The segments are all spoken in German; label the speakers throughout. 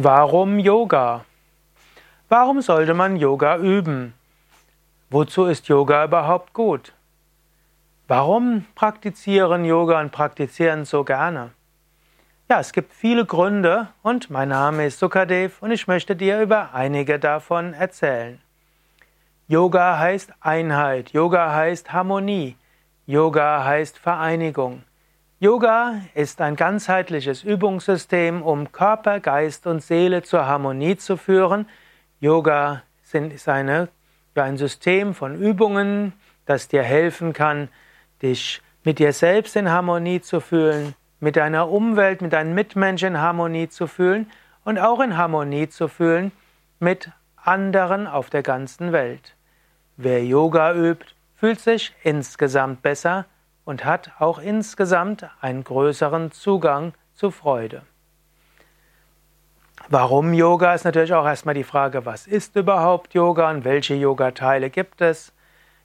Speaker 1: Warum Yoga? Warum sollte man Yoga üben? Wozu ist Yoga überhaupt gut? Warum praktizieren Yoga und praktizieren so gerne? Ja, es gibt viele Gründe und mein Name ist Sukadev und ich möchte dir über einige davon erzählen. Yoga heißt Einheit, Yoga heißt Harmonie, Yoga heißt Vereinigung. Yoga ist ein ganzheitliches Übungssystem, um Körper, Geist und Seele zur Harmonie zu führen. Yoga ist eine, ein System von Übungen, das dir helfen kann, dich mit dir selbst in Harmonie zu fühlen, mit deiner Umwelt, mit deinen Mitmenschen in Harmonie zu fühlen und auch in Harmonie zu fühlen mit anderen auf der ganzen Welt. Wer Yoga übt, fühlt sich insgesamt besser und hat auch insgesamt einen größeren Zugang zu Freude. Warum Yoga ist natürlich auch erstmal die Frage, was ist überhaupt Yoga und welche Yoga-Teile gibt es?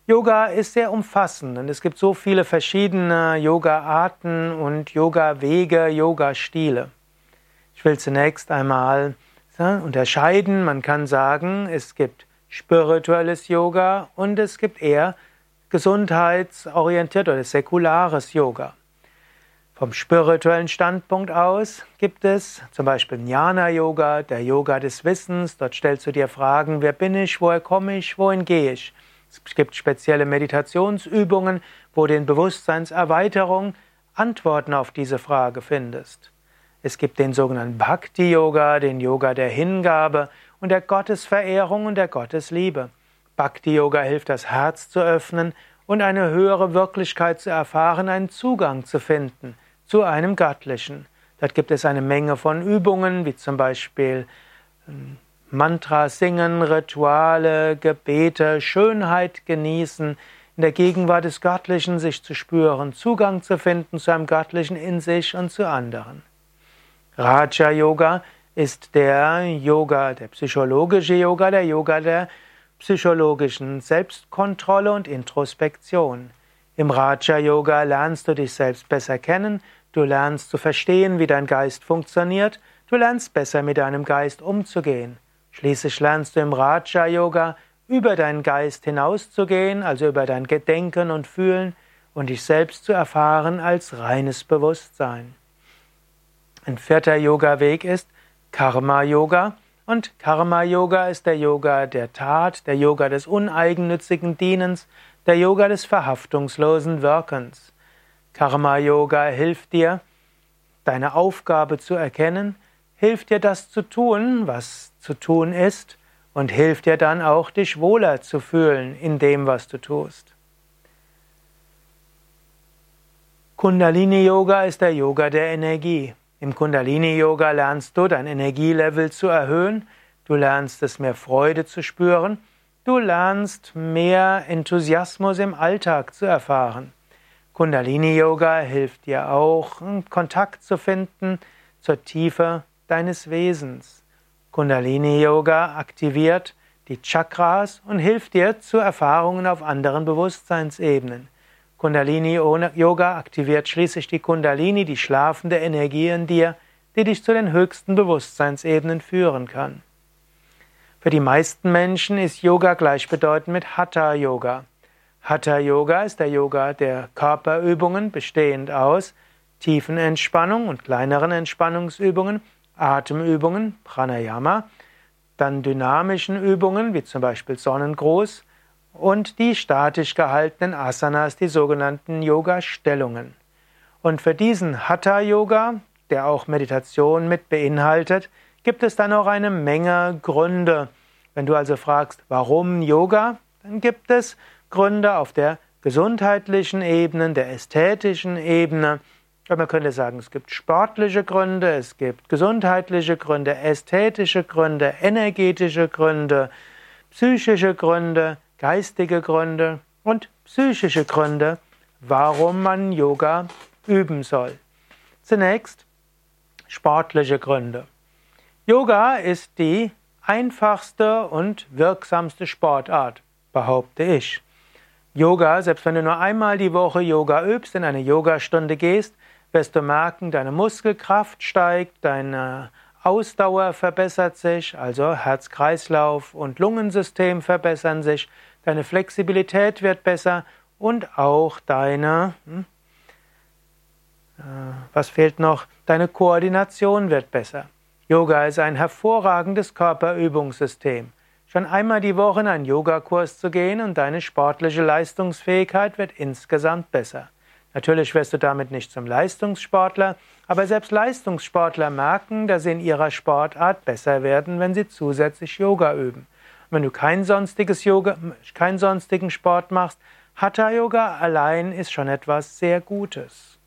Speaker 1: Yoga ist sehr umfassend und es gibt so viele verschiedene Yoga-Arten und Yoga-Wege, Yoga-Stile. Ich will zunächst einmal unterscheiden. Man kann sagen, es gibt spirituelles Yoga und es gibt eher gesundheitsorientiert oder säkulares Yoga. Vom spirituellen Standpunkt aus gibt es zum Beispiel Jnana Yoga, der Yoga des Wissens. Dort stellst du dir Fragen, wer bin ich, woher komme ich, wohin gehe ich. Es gibt spezielle Meditationsübungen, wo du in Bewusstseinserweiterung Antworten auf diese Frage findest. Es gibt den sogenannten Bhakti Yoga, den Yoga der Hingabe und der Gottesverehrung und der Gottesliebe. Bhakti Yoga hilft, das Herz zu öffnen und eine höhere Wirklichkeit zu erfahren, einen Zugang zu finden zu einem Göttlichen. Dort gibt es eine Menge von Übungen, wie zum Beispiel ähm, Mantra singen, Rituale, Gebete, Schönheit genießen, in der Gegenwart des Göttlichen sich zu spüren, Zugang zu finden zu einem Göttlichen in sich und zu anderen. Raja Yoga ist der Yoga, der psychologische Yoga, der Yoga der psychologischen Selbstkontrolle und Introspektion. Im Raja Yoga lernst du dich selbst besser kennen, du lernst zu verstehen, wie dein Geist funktioniert, du lernst besser mit deinem Geist umzugehen. Schließlich lernst du im Raja Yoga über deinen Geist hinauszugehen, also über dein Gedenken und Fühlen und dich selbst zu erfahren als reines Bewusstsein. Ein vierter Yoga-Weg ist Karma Yoga. Und Karma Yoga ist der Yoga der Tat, der Yoga des uneigennützigen Dienens, der Yoga des verhaftungslosen Wirkens. Karma Yoga hilft dir, deine Aufgabe zu erkennen, hilft dir das zu tun, was zu tun ist, und hilft dir dann auch, dich wohler zu fühlen in dem, was du tust. Kundalini Yoga ist der Yoga der Energie. Im Kundalini-Yoga lernst du dein Energielevel zu erhöhen, du lernst es mehr Freude zu spüren, du lernst mehr Enthusiasmus im Alltag zu erfahren. Kundalini-Yoga hilft dir auch, Kontakt zu finden zur Tiefe deines Wesens. Kundalini-Yoga aktiviert die Chakras und hilft dir zu Erfahrungen auf anderen Bewusstseinsebenen. Kundalini Yoga aktiviert schließlich die Kundalini, die schlafende Energie in dir, die dich zu den höchsten Bewusstseinsebenen führen kann. Für die meisten Menschen ist Yoga gleichbedeutend mit Hatha Yoga. Hatha Yoga ist der Yoga der Körperübungen, bestehend aus tiefen Entspannung und kleineren Entspannungsübungen, Atemübungen, Pranayama, dann dynamischen Übungen wie zum Beispiel Sonnengruß, und die statisch gehaltenen Asanas, die sogenannten Yoga-Stellungen. Und für diesen Hatha-Yoga, der auch Meditation mit beinhaltet, gibt es dann auch eine Menge Gründe. Wenn du also fragst, warum Yoga, dann gibt es Gründe auf der gesundheitlichen Ebene, der ästhetischen Ebene. man könnte sagen, es gibt sportliche Gründe, es gibt gesundheitliche Gründe, ästhetische Gründe, energetische Gründe, psychische Gründe, geistige Gründe und psychische Gründe, warum man Yoga üben soll. Zunächst sportliche Gründe. Yoga ist die einfachste und wirksamste Sportart, behaupte ich. Yoga, selbst wenn du nur einmal die Woche Yoga übst, in eine Yogastunde gehst, wirst du merken, deine Muskelkraft steigt, deine Ausdauer verbessert sich, also Herz-Kreislauf und Lungensystem verbessern sich, deine Flexibilität wird besser und auch deine, hm, äh, was fehlt noch, deine Koordination wird besser. Yoga ist ein hervorragendes Körperübungssystem. Schon einmal die Woche in einen Yogakurs zu gehen und deine sportliche Leistungsfähigkeit wird insgesamt besser. Natürlich wirst du damit nicht zum Leistungssportler, aber selbst Leistungssportler merken, dass sie in ihrer Sportart besser werden, wenn sie zusätzlich Yoga üben. Wenn du kein sonstiges Yoga, keinen sonstigen Sport machst, Hatha Yoga allein ist schon etwas sehr Gutes.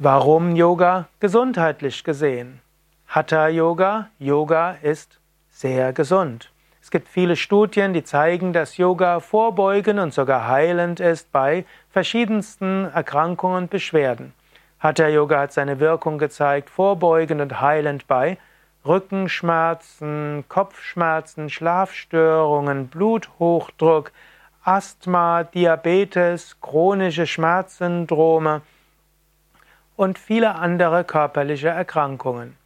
Speaker 1: Warum Yoga gesundheitlich gesehen? Hatha Yoga, Yoga ist sehr gesund. Es gibt viele Studien, die zeigen, dass Yoga vorbeugend und sogar heilend ist bei verschiedensten Erkrankungen und Beschwerden. Hatha Yoga hat seine Wirkung gezeigt, vorbeugend und heilend bei Rückenschmerzen, Kopfschmerzen, Schlafstörungen, Bluthochdruck, Asthma, Diabetes, chronische Schmerzsyndrome und viele andere körperliche Erkrankungen.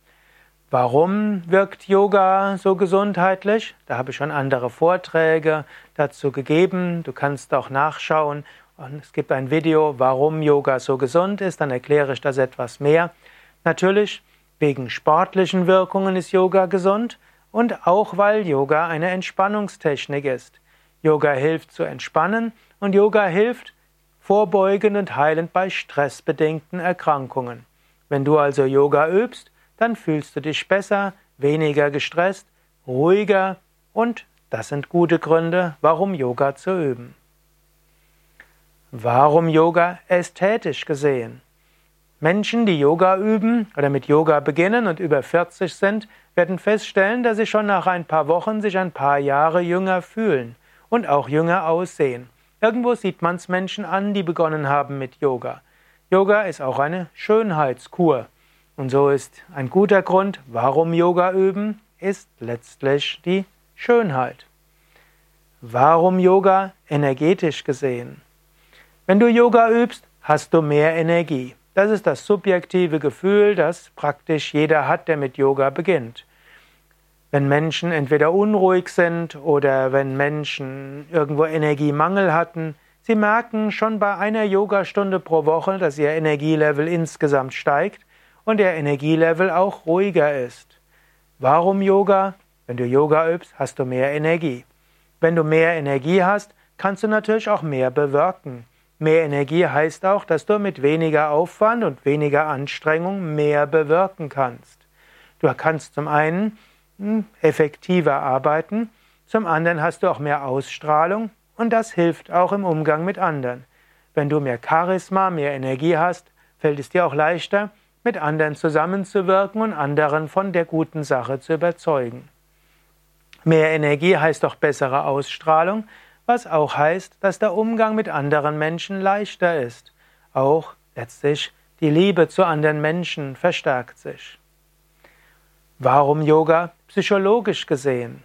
Speaker 1: Warum wirkt Yoga so gesundheitlich? Da habe ich schon andere Vorträge dazu gegeben. Du kannst auch nachschauen. Und es gibt ein Video, warum Yoga so gesund ist. Dann erkläre ich das etwas mehr. Natürlich, wegen sportlichen Wirkungen ist Yoga gesund und auch weil Yoga eine Entspannungstechnik ist. Yoga hilft zu entspannen und Yoga hilft vorbeugend und heilend bei stressbedingten Erkrankungen. Wenn du also Yoga übst, dann fühlst du dich besser, weniger gestresst, ruhiger und das sind gute Gründe, warum Yoga zu üben. Warum Yoga ästhetisch gesehen? Menschen, die Yoga üben oder mit Yoga beginnen und über 40 sind, werden feststellen, dass sie schon nach ein paar Wochen sich ein paar Jahre jünger fühlen und auch jünger aussehen. Irgendwo sieht man es Menschen an, die begonnen haben mit Yoga. Yoga ist auch eine Schönheitskur. Und so ist ein guter Grund, warum Yoga üben, ist letztlich die Schönheit. Warum Yoga energetisch gesehen? Wenn du Yoga übst, hast du mehr Energie. Das ist das subjektive Gefühl, das praktisch jeder hat, der mit Yoga beginnt. Wenn Menschen entweder unruhig sind oder wenn Menschen irgendwo Energiemangel hatten, sie merken schon bei einer Yogastunde pro Woche, dass ihr Energielevel insgesamt steigt und der Energielevel auch ruhiger ist. Warum Yoga? Wenn du Yoga übst, hast du mehr Energie. Wenn du mehr Energie hast, kannst du natürlich auch mehr bewirken. Mehr Energie heißt auch, dass du mit weniger Aufwand und weniger Anstrengung mehr bewirken kannst. Du kannst zum einen hm, effektiver arbeiten, zum anderen hast du auch mehr Ausstrahlung und das hilft auch im Umgang mit anderen. Wenn du mehr Charisma, mehr Energie hast, fällt es dir auch leichter, mit anderen zusammenzuwirken und anderen von der guten Sache zu überzeugen. Mehr Energie heißt auch bessere Ausstrahlung, was auch heißt, dass der Umgang mit anderen Menschen leichter ist. Auch letztlich die Liebe zu anderen Menschen verstärkt sich. Warum Yoga psychologisch gesehen?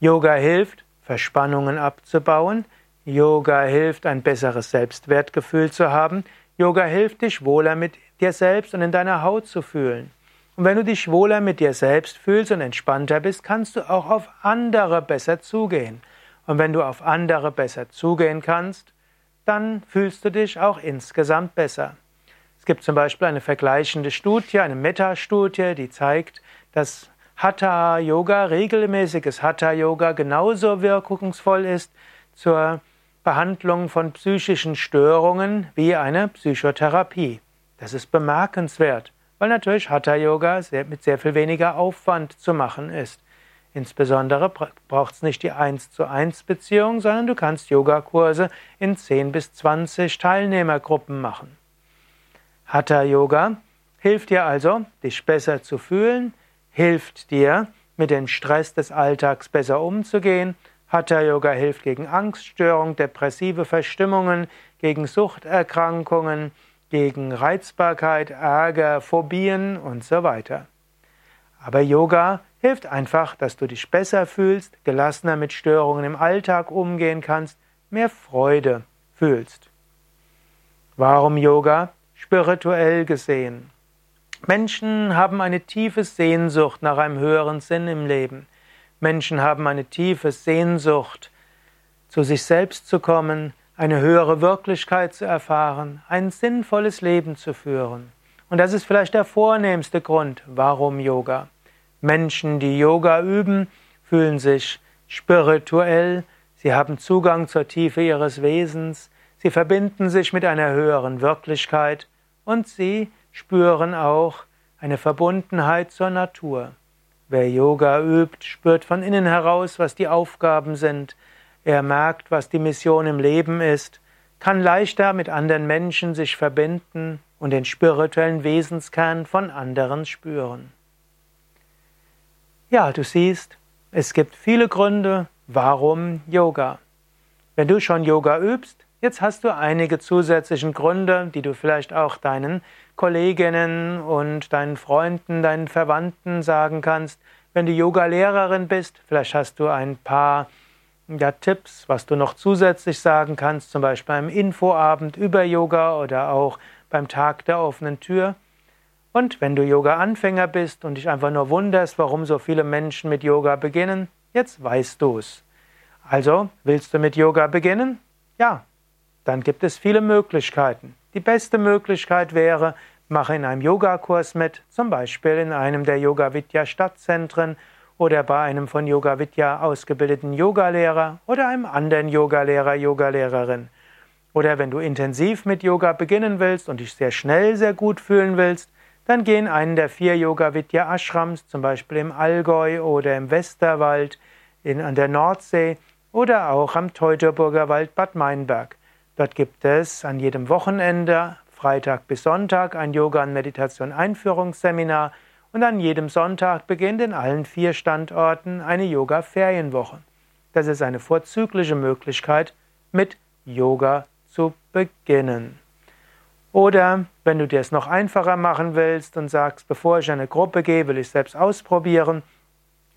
Speaker 1: Yoga hilft, Verspannungen abzubauen. Yoga hilft, ein besseres Selbstwertgefühl zu haben. Yoga hilft dich wohler mit dir selbst und in deiner Haut zu fühlen. Und wenn du dich wohler mit dir selbst fühlst und entspannter bist, kannst du auch auf andere besser zugehen. Und wenn du auf andere besser zugehen kannst, dann fühlst du dich auch insgesamt besser. Es gibt zum Beispiel eine vergleichende Studie, eine Metastudie, die zeigt, dass Hatha Yoga, regelmäßiges Hatha Yoga genauso wirkungsvoll ist zur Behandlung von psychischen Störungen wie eine Psychotherapie. Das ist bemerkenswert, weil natürlich Hatha Yoga mit sehr viel weniger Aufwand zu machen ist. Insbesondere braucht es nicht die 1 zu 1 Beziehung, sondern du kannst Yogakurse in 10 bis 20 Teilnehmergruppen machen. Hatha Yoga hilft dir also, dich besser zu fühlen, hilft dir, mit dem Stress des Alltags besser umzugehen. Hatha Yoga hilft gegen Angststörung, depressive Verstimmungen, gegen Suchterkrankungen, gegen Reizbarkeit, Ärger, Phobien und so weiter. Aber Yoga hilft einfach, dass du dich besser fühlst, gelassener mit Störungen im Alltag umgehen kannst, mehr Freude fühlst. Warum Yoga? Spirituell gesehen. Menschen haben eine tiefe Sehnsucht nach einem höheren Sinn im Leben. Menschen haben eine tiefe Sehnsucht, zu sich selbst zu kommen, eine höhere Wirklichkeit zu erfahren, ein sinnvolles Leben zu führen. Und das ist vielleicht der vornehmste Grund, warum Yoga. Menschen, die Yoga üben, fühlen sich spirituell, sie haben Zugang zur Tiefe ihres Wesens, sie verbinden sich mit einer höheren Wirklichkeit und sie spüren auch eine Verbundenheit zur Natur. Wer Yoga übt, spürt von innen heraus, was die Aufgaben sind, er merkt, was die Mission im Leben ist, kann leichter mit anderen Menschen sich verbinden und den spirituellen Wesenskern von anderen spüren. Ja, du siehst, es gibt viele Gründe, warum Yoga. Wenn du schon Yoga übst, jetzt hast du einige zusätzlichen Gründe, die du vielleicht auch deinen Kolleginnen und deinen Freunden, deinen Verwandten sagen kannst. Wenn du Yoga-Lehrerin bist, vielleicht hast du ein paar ja, Tipps, was du noch zusätzlich sagen kannst, zum Beispiel beim Infoabend über Yoga oder auch beim Tag der offenen Tür. Und wenn du Yoga-Anfänger bist und dich einfach nur wunderst, warum so viele Menschen mit Yoga beginnen, jetzt weißt du es. Also, willst du mit Yoga beginnen? Ja, dann gibt es viele Möglichkeiten. Die beste Möglichkeit wäre, mache in einem Yogakurs mit, zum Beispiel in einem der Yoga Vidya Stadtzentren oder bei einem von Yoga Vidya ausgebildeten Yogalehrer oder einem anderen Yogalehrer, Yogalehrerin. Oder wenn du intensiv mit Yoga beginnen willst und dich sehr schnell sehr gut fühlen willst, dann geh in einen der vier Yoga Vidya Ashrams, zum Beispiel im Allgäu oder im Westerwald, in, an der Nordsee oder auch am Teutoburger Wald Bad Meinberg. Dort gibt es an jedem Wochenende, Freitag bis Sonntag, ein Yoga- und Meditation-Einführungsseminar und an jedem Sonntag beginnt in allen vier Standorten eine Yoga-Ferienwoche. Das ist eine vorzügliche Möglichkeit, mit Yoga zu beginnen. Oder wenn du dir es noch einfacher machen willst und sagst, bevor ich in eine Gruppe gehe, will ich selbst ausprobieren,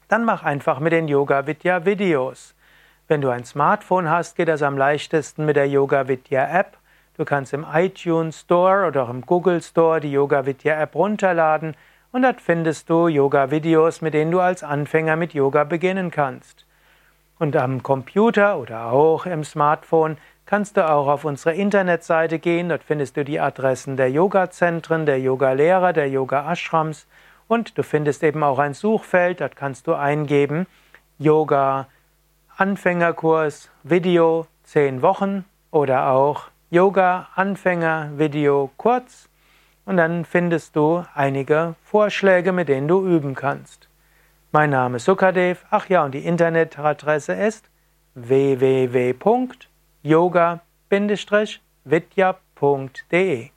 Speaker 1: dann mach einfach mit den Yoga Vidya Videos. Wenn du ein Smartphone hast, geht das am leichtesten mit der Yoga Vidya App. Du kannst im iTunes Store oder auch im Google Store die Yoga Vidya App runterladen und dort findest du Yoga-Videos, mit denen du als Anfänger mit Yoga beginnen kannst. Und am Computer oder auch im Smartphone kannst du auch auf unsere Internetseite gehen. Dort findest du die Adressen der Yoga-Zentren, der Yoga-Lehrer, der Yoga-Ashrams und du findest eben auch ein Suchfeld. Dort kannst du eingeben Yoga Anfängerkurs Video 10 Wochen oder auch Yoga Anfänger Video kurz und dann findest du einige Vorschläge, mit denen du üben kannst. Mein Name ist Sukadev. Ach ja, und die Internetadresse ist www.yoga-vidya.de